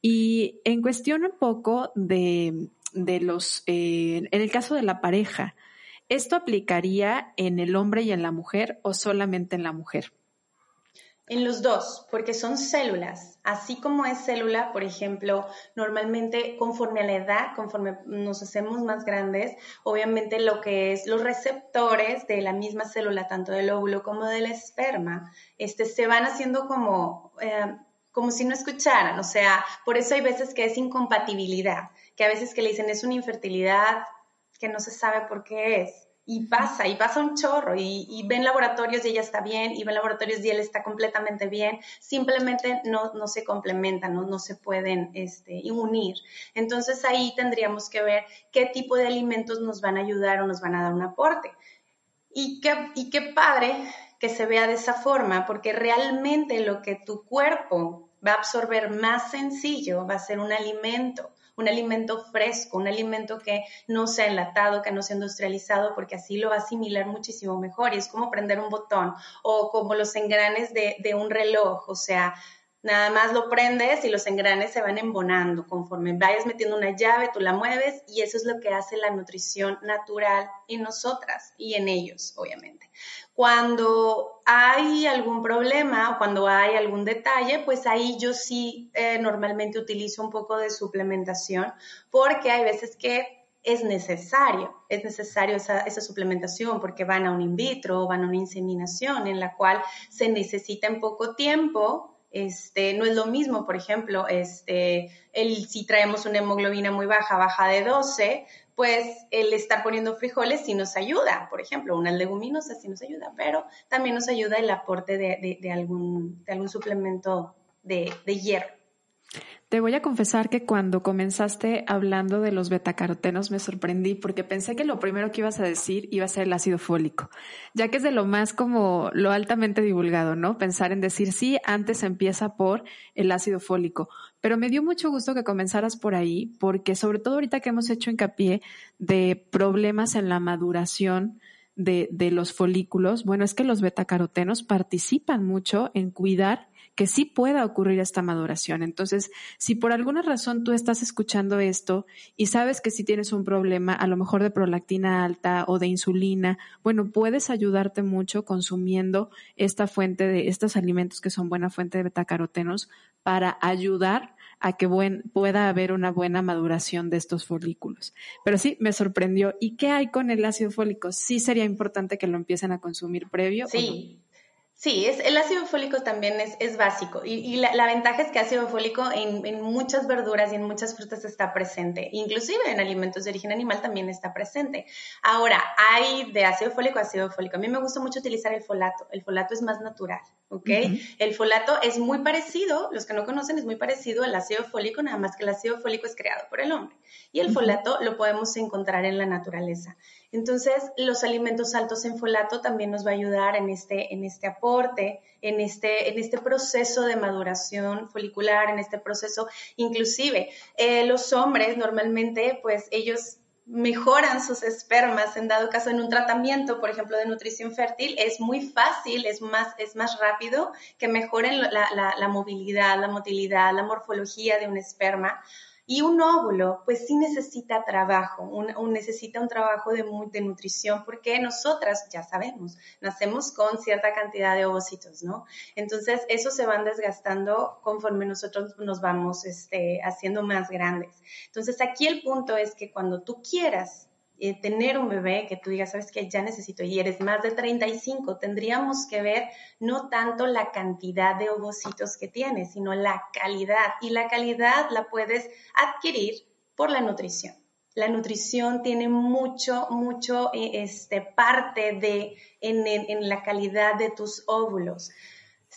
[SPEAKER 1] Y en cuestión un poco de de los, eh, en el caso de la pareja, ¿esto aplicaría en el hombre y en la mujer o solamente en la mujer?
[SPEAKER 2] En los dos, porque son células. Así como es célula, por ejemplo, normalmente conforme a la edad, conforme nos hacemos más grandes, obviamente lo que es los receptores de la misma célula, tanto del óvulo como del esperma, este, se van haciendo como, eh, como si no escucharan. O sea, por eso hay veces que es incompatibilidad, que a veces que le dicen es una infertilidad que no se sabe por qué es y pasa, y pasa un chorro, y, ven laboratorios y ella está bien, y ven laboratorios y él está completamente bien, simplemente no, no se complementan, no, no se pueden este, unir. Entonces ahí tendríamos que ver qué tipo de alimentos nos van a ayudar o nos van a dar un aporte. Y qué, y qué padre que se vea de esa forma, porque realmente lo que tu cuerpo va a absorber más sencillo va a ser un alimento un alimento fresco, un alimento que no sea enlatado, que no sea industrializado, porque así lo va a asimilar muchísimo mejor. Y es como prender un botón o como los engranes de, un reloj, o sea, Nada más lo prendes y los engranes se van embonando conforme vayas metiendo una llave, tú la mueves y eso es lo que hace la nutrición natural en nosotras y en ellos, obviamente. Cuando hay algún problema o cuando hay algún detalle, pues ahí yo sí eh, normalmente utilizo un poco de suplementación porque hay veces que es necesario, es necesario esa, esa, suplementación porque van a un in vitro van a una inseminación en la cual se necesita en poco tiempo. Este, no es lo mismo, por ejemplo, este, el, si traemos una hemoglobina muy baja, baja de 12, pues el estar poniendo frijoles sí nos ayuda, por ejemplo, una leguminosa sí nos ayuda, pero también nos ayuda el aporte de, algún, de algún suplemento de, de hierro.
[SPEAKER 1] Te voy a confesar que cuando comenzaste hablando de los betacarotenos me sorprendí porque pensé que lo primero que ibas a decir iba a ser el ácido fólico, ya que es de lo más como lo altamente divulgado, ¿no? Pensar en decir sí, antes empieza por el ácido fólico. Pero me dio mucho gusto que comenzaras por ahí porque sobre todo ahorita que hemos hecho hincapié de problemas en la maduración de, de los folículos, bueno, es que los betacarotenos participan mucho en cuidar que sí pueda ocurrir esta maduración. Entonces, si por alguna razón tú estás escuchando esto y sabes que si tienes un problema, a lo mejor de prolactina alta o de insulina, bueno, puedes ayudarte mucho consumiendo esta fuente de estos alimentos que son buena fuente de betacarotenos para ayudar a que pueda haber una buena maduración de estos folículos. Pero sí, me sorprendió. ¿Y qué hay con el ácido fólico? Sí sería importante que lo empiecen a consumir previo.
[SPEAKER 2] Sí. Sí, es, el ácido fólico también es, es básico y, la, ventaja es que ácido fólico en, en, muchas verduras y en muchas frutas está presente, inclusive en alimentos de origen animal también está presente. Ahora, hay de ácido fólico a ácido fólico. A mí me gusta mucho utilizar el folato, el folato es más natural. ¿ok? El folato es muy parecido, los que no conocen, es muy parecido al ácido fólico, nada más que el ácido fólico es creado por el hombre. Y el folato lo podemos encontrar en la naturaleza. Entonces, los alimentos altos en folato también nos va a ayudar en este, en este en este, en este proceso de maduración folicular, en este proceso, inclusive eh, los hombres normalmente, pues ellos mejoran sus espermas en dado caso en un tratamiento, por ejemplo, de nutrición fértil, es muy fácil, es más, es más rápido que mejoren la, la movilidad, la motilidad, la morfología de un esperma y un óvulo, pues sí necesita trabajo, un, necesita un trabajo de, nutrición, porque nosotras, ya sabemos, nacemos con cierta cantidad de ovocitos, ¿no? Entonces, eso se van desgastando conforme nosotros nos vamos este, haciendo más grandes. Entonces, aquí el punto es que cuando tú quieras eh, tener un bebé que tú digas, sabes que ya necesito y eres más de 35, tendríamos que ver no tanto la cantidad de ovocitos que tienes, sino la calidad. Y la calidad la puedes adquirir por la nutrición. La nutrición tiene mucho, mucho eh, este, parte de, en, en la calidad de tus óvulos.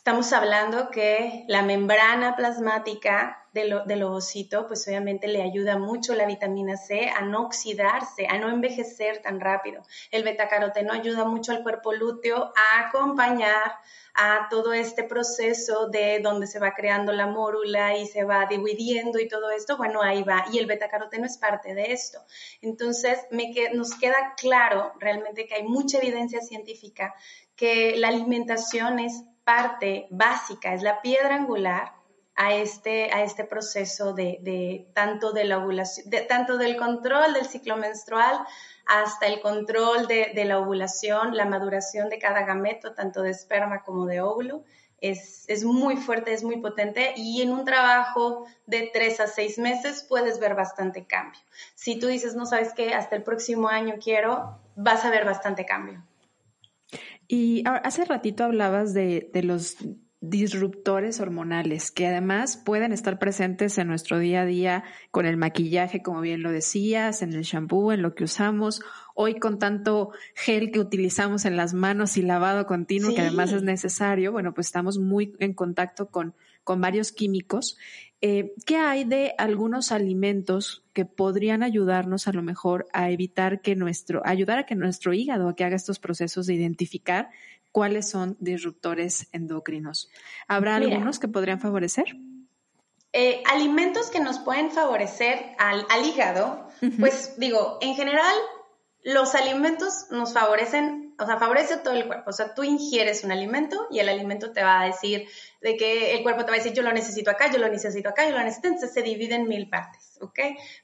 [SPEAKER 2] Estamos hablando que la membrana plasmática del, del, ovocito, pues obviamente le ayuda mucho la vitamina C a no oxidarse, a no envejecer tan rápido. El betacaroteno ayuda mucho al cuerpo lúteo a acompañar a todo este proceso de donde se va creando la mórula y se va dividiendo y todo esto, bueno, ahí va. Y el betacaroteno es parte de esto. Entonces, me nos queda claro realmente que hay mucha evidencia científica que la alimentación es parte básica, es la piedra angular a este, a este proceso de, tanto de la ovulación, tanto del control del ciclo menstrual hasta el control de, la ovulación, la maduración de cada gameto, tanto de esperma como de óvulo. es, es, muy fuerte, es muy potente y en un trabajo de tres a seis meses puedes ver bastante cambio. Si tú dices, no sabes qué, hasta el próximo año quiero, vas a ver bastante cambio.
[SPEAKER 1] Y hace ratito hablabas de, de los disruptores hormonales que además pueden estar presentes en nuestro día a día con el maquillaje, como bien lo decías, en el shampoo, en lo que usamos, hoy con tanto gel que utilizamos en las manos y lavado continuo, que además es necesario, bueno, pues estamos muy en contacto con, con varios químicos. Eh, ¿Qué hay de algunos alimentos que podrían ayudarnos a lo mejor a evitar que nuestro, ayudar a que nuestro hígado a que haga estos procesos de identificar cuáles son disruptores endocrinos. ¿Habrá algunos que podrían favorecer?
[SPEAKER 2] Eh, alimentos que nos pueden favorecer al, hígado, pues digo, en general los alimentos nos favorecen, o sea, favorece todo el cuerpo. O sea, tú ingieres un alimento y el alimento te va a decir de que el cuerpo te va a decir yo lo necesito acá, yo lo necesito acá, yo lo necesito, entonces se divide en mil partes, ¿ok?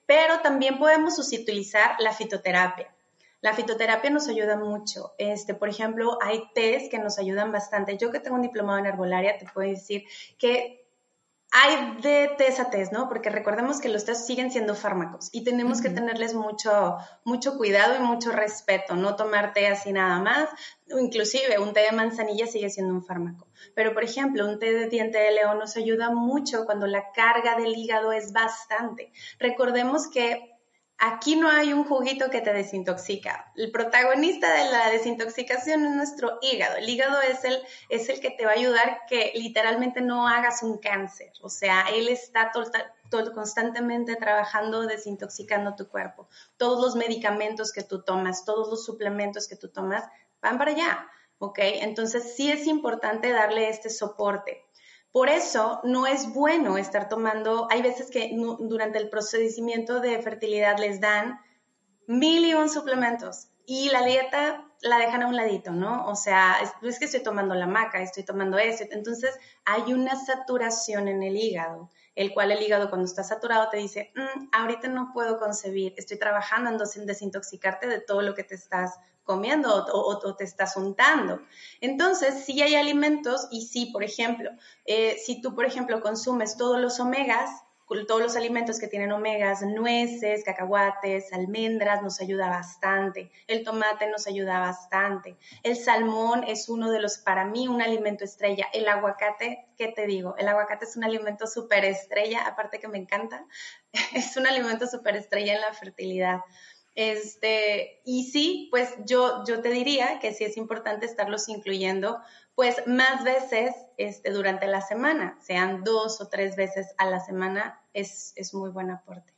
[SPEAKER 2] Pero también podemos utilizar la fitoterapia. La fitoterapia nos ayuda mucho. Este, por ejemplo, hay tés que nos ayudan bastante. Yo que tengo un diplomado en herbolaria, te puedo decir que hay de tés a tés, ¿no? Porque recordemos que los tés siguen siendo fármacos y tenemos que tenerles mucho, mucho cuidado y mucho respeto, no tomar té así nada más. Inclusive un té de manzanilla sigue siendo un fármaco. Pero, por ejemplo, un té de diente de león nos ayuda mucho cuando la carga del hígado es bastante. Recordemos que Aquí no hay un juguito que te desintoxica. El protagonista de la desintoxicación es nuestro hígado. El hígado es el, es el que te va a ayudar que literalmente no hagas un cáncer. O sea, él está constantemente trabajando, desintoxicando tu cuerpo. Todos los medicamentos que tú tomas, todos los suplementos que tú tomas, van para allá. ¿Ok? Entonces sí es importante darle este soporte. Por eso no es bueno estar tomando, hay veces que durante el procedimiento de fertilidad les dan mil y un suplementos y la dieta la dejan a un ladito, ¿no? O sea, es, que estoy tomando la maca, estoy tomando eso. Entonces hay una saturación en el hígado, el cual el hígado cuando está saturado te dice, mm, ahorita no puedo concebir, estoy trabajando en desintoxicarte de todo lo que te estás comiendo o, te estás untando. Entonces, si hay alimentos y si, por ejemplo, eh, si tú, por ejemplo, consumes todos los omegas, todos los alimentos que tienen omegas, nueces, cacahuates, almendras, nos ayuda bastante. El tomate nos ayuda bastante. El salmón es uno de los, para mí, un alimento estrella. El aguacate, ¿qué te digo? El aguacate es un alimento súper estrella, aparte que me encanta. Es un alimento súper estrella en la fertilidad. Este, y sí, pues yo, yo te diría que sí es importante estarlos incluyendo pues más veces este, durante la semana, sean dos o tres veces a la semana, es, es muy buen aporte.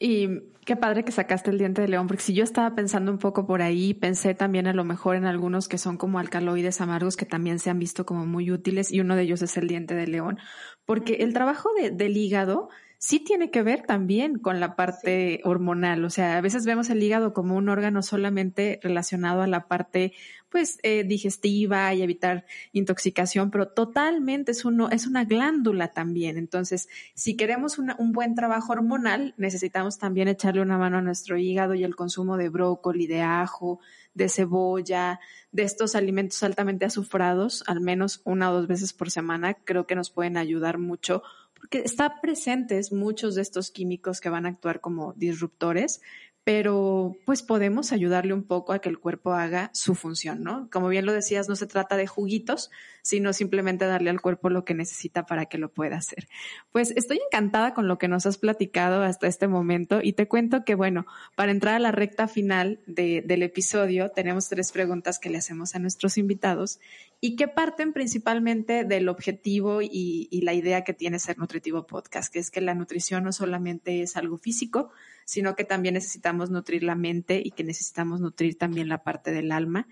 [SPEAKER 1] Y qué padre que sacaste el diente de león, porque si yo estaba pensando un poco por ahí, pensé también a lo mejor en algunos que son como alcaloides amargos que también se han visto como muy útiles y uno de ellos es el diente de león, porque el trabajo de, del hígado sí tiene que ver también con la parte hormonal. O sea, a veces vemos el hígado como un órgano solamente relacionado a la parte, pues, eh, digestiva y evitar intoxicación, pero totalmente es, una glándula también. Entonces, si queremos un buen trabajo hormonal, necesitamos también echarle una mano a nuestro hígado y el consumo de brócoli, de ajo, de cebolla, de estos alimentos altamente azufrados, al menos una o dos veces por semana, creo que nos pueden ayudar mucho porque está presentes muchos de estos químicos que van a actuar como disruptores, pero pues podemos ayudarle un poco a que el cuerpo haga su función, ¿no? Como bien lo decías, no se trata de juguitos, sino simplemente darle al cuerpo lo que necesita para que lo pueda hacer. Pues estoy encantada con lo que nos has platicado hasta este momento y te cuento que, bueno, para entrar a la recta final del episodio, tenemos tres preguntas que le hacemos a nuestros invitados y que parten principalmente del objetivo y, y la idea que tiene Ser Nutritivo Podcast, que es que la nutrición no solamente es algo físico, sino que también necesitamos nutrir la mente y que necesitamos nutrir también la parte del alma.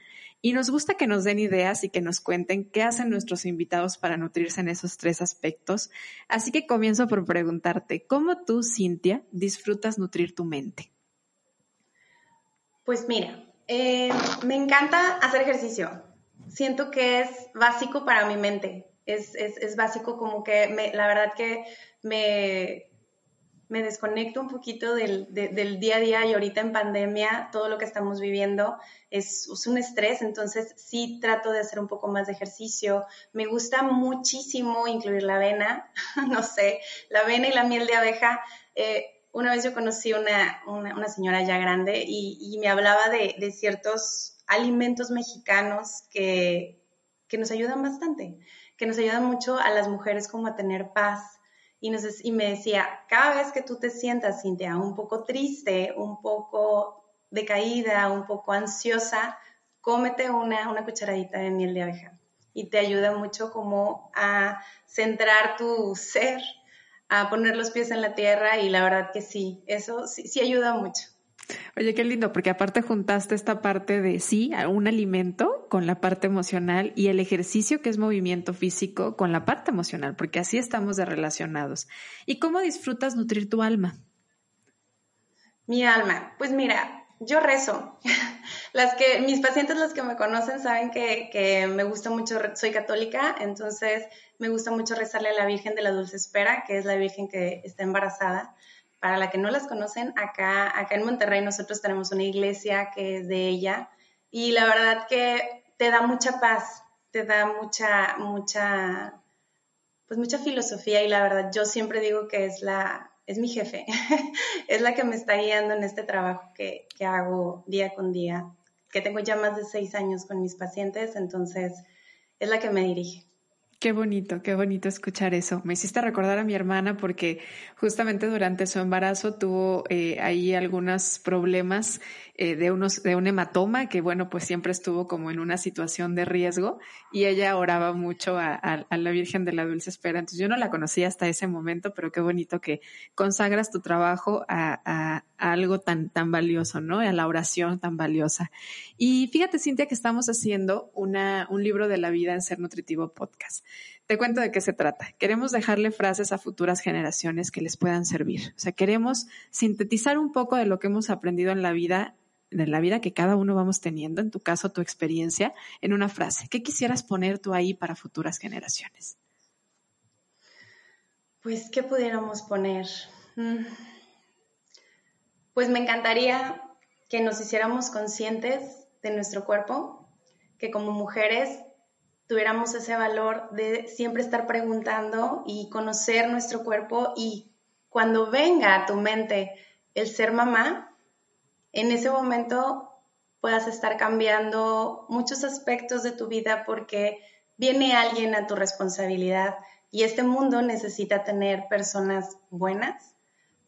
[SPEAKER 1] Y nos gusta que nos den ideas y que nos cuenten qué hacen nuestros invitados para nutrirse en esos tres aspectos. Así que comienzo por preguntarte, ¿cómo tú, Cintia, disfrutas nutrir tu mente?
[SPEAKER 2] Pues mira, eh, me encanta hacer ejercicio. Siento que es básico para mi mente. Es, es, es básico como que la verdad que me, me desconecto un poquito del, día a día y ahorita en pandemia todo lo que estamos viviendo es, un estrés, entonces sí trato de hacer un poco más de ejercicio. Me gusta muchísimo incluir la avena, no sé, la avena y la miel de abeja. Eh, una vez yo conocí una, una, señora ya grande y, me hablaba de, de, ciertos alimentos mexicanos que, que nos ayudan bastante, que nos ayudan mucho a las mujeres como a tener paz, y, me decía, cada vez que tú te sientas, Cintia, un poco triste, un poco decaída, un poco ansiosa, cómete una, una cucharadita de miel de abeja y te ayuda mucho como a centrar tu ser, a poner los pies en la tierra y la verdad que sí, eso sí, sí ayuda mucho.
[SPEAKER 1] Oye, qué lindo, porque aparte juntaste esta parte de sí, un alimento con la parte emocional y el ejercicio que es movimiento físico con la parte emocional, porque así estamos de relacionados. ¿Y cómo disfrutas nutrir tu alma?
[SPEAKER 2] Mi alma, pues mira, yo rezo. Las que, mis pacientes, los que me conocen, saben que, que me gusta mucho, soy católica, entonces me gusta mucho rezarle a la Virgen de la Dulce Espera, que es la Virgen que está embarazada para la que no las conocen, acá, acá en Monterrey nosotros tenemos una iglesia que es de ella y la verdad que te da mucha paz, te da mucha, mucha, pues mucha filosofía y la verdad yo siempre digo que es la, es mi jefe, es la que me está guiando en este trabajo que, que hago día con día, que tengo ya más de seis años con mis pacientes, entonces es la que me dirige.
[SPEAKER 1] Qué bonito, qué bonito escuchar eso. Me hiciste recordar a mi hermana porque justamente durante su embarazo tuvo eh, ahí algunos problemas eh, de, unos, de un hematoma que, bueno, pues siempre estuvo como en una situación de riesgo y ella oraba mucho a, la Virgen de la Dulce Espera. Entonces yo no la conocía hasta ese momento, pero qué bonito que consagras tu trabajo a, algo tan, tan valioso, ¿no? A la oración tan valiosa. Y fíjate, Cintia, que estamos haciendo una, un libro de la vida en Ser Nutritivo Podcast. Te cuento de qué se trata. Queremos dejarle frases a futuras generaciones que les puedan servir. O sea, queremos sintetizar un poco de lo que hemos aprendido en la vida, de la vida que cada uno vamos teniendo, en tu caso, tu experiencia, en una frase. ¿Qué quisieras poner tú ahí para futuras generaciones?
[SPEAKER 2] Pues, ¿qué pudiéramos poner? Mm. Pues me encantaría que nos hiciéramos conscientes de nuestro cuerpo, que como mujeres tuviéramos ese valor de siempre estar preguntando y conocer nuestro cuerpo y cuando venga a tu mente el ser mamá, en ese momento puedas estar cambiando muchos aspectos de tu vida porque viene alguien a tu responsabilidad y este mundo necesita tener personas buenas,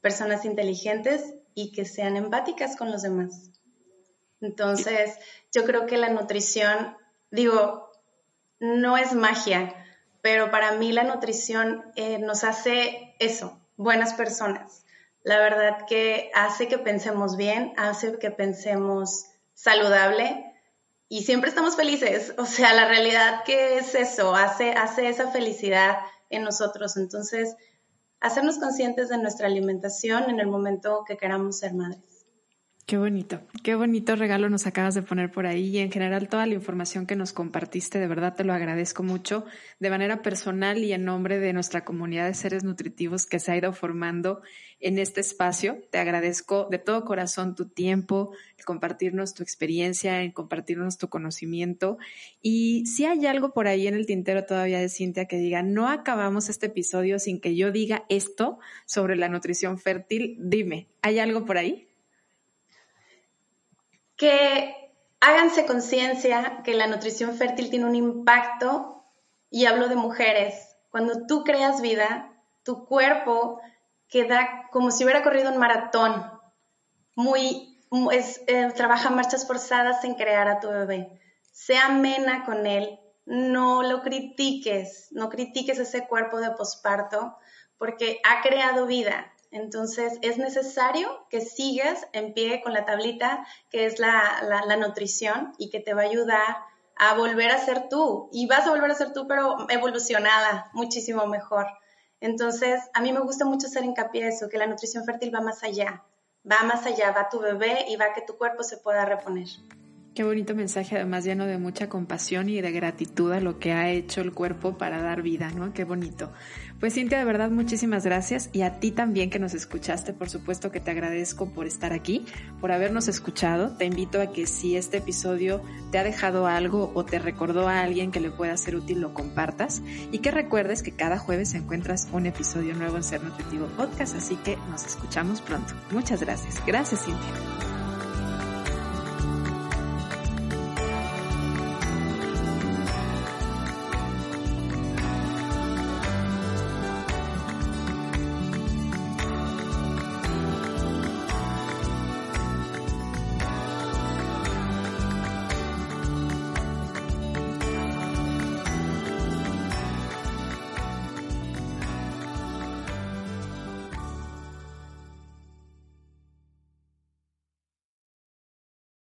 [SPEAKER 2] personas inteligentes y que sean empáticas con los demás. Entonces, yo creo que la nutrición, digo, no es magia, pero para mí la nutrición eh, nos hace eso, buenas personas. La verdad que hace que pensemos bien, hace que pensemos saludable y siempre estamos felices. O sea, la realidad que es eso, hace, hace esa felicidad en nosotros. Entonces, hacernos conscientes de nuestra alimentación en el momento que queramos ser madres.
[SPEAKER 1] Qué bonito, qué bonito regalo nos acabas de poner por ahí y en general toda la información que nos compartiste, de verdad te lo agradezco mucho de manera personal y en nombre de nuestra comunidad de seres nutritivos que se ha ido formando en este espacio. Te agradezco de todo corazón tu tiempo, compartirnos tu experiencia, el compartirnos tu conocimiento y si hay algo por ahí en el tintero todavía de Cintia que diga, no acabamos este episodio sin que yo diga esto sobre la nutrición fértil, dime, ¿hay algo por ahí?
[SPEAKER 2] Que háganse conciencia que la nutrición fértil tiene un impacto, y hablo de mujeres, cuando tú creas vida, tu cuerpo queda como si hubiera corrido un maratón, muy, es, eh, trabaja marchas forzadas en crear a tu bebé. Sea amena con él, no lo critiques, no critiques ese cuerpo de posparto, porque ha creado vida entonces, es necesario que sigas en pie con la tablita, que es la, nutrición, y que te va a ayudar a volver a ser tú. Y vas a volver a ser tú, pero evolucionada, muchísimo mejor. Entonces, a mí me gusta mucho hacer hincapié eso, que la nutrición fértil va más allá. Va más allá, va tu bebé y va que tu cuerpo se pueda reponer.
[SPEAKER 1] Qué bonito mensaje, además lleno de mucha compasión y de gratitud a lo que ha hecho el cuerpo para dar vida, ¿no? Qué bonito. Pues Cintia, de verdad, muchísimas gracias y a ti también que nos escuchaste, por supuesto que te agradezco por estar aquí, por habernos escuchado. Te invito a que si este episodio te ha dejado algo o te recordó a alguien que le pueda ser útil, lo compartas y que recuerdes que cada jueves encuentras un episodio nuevo en Ser Nutritivo Podcast, así que nos escuchamos pronto. Muchas gracias. Gracias, Cintia.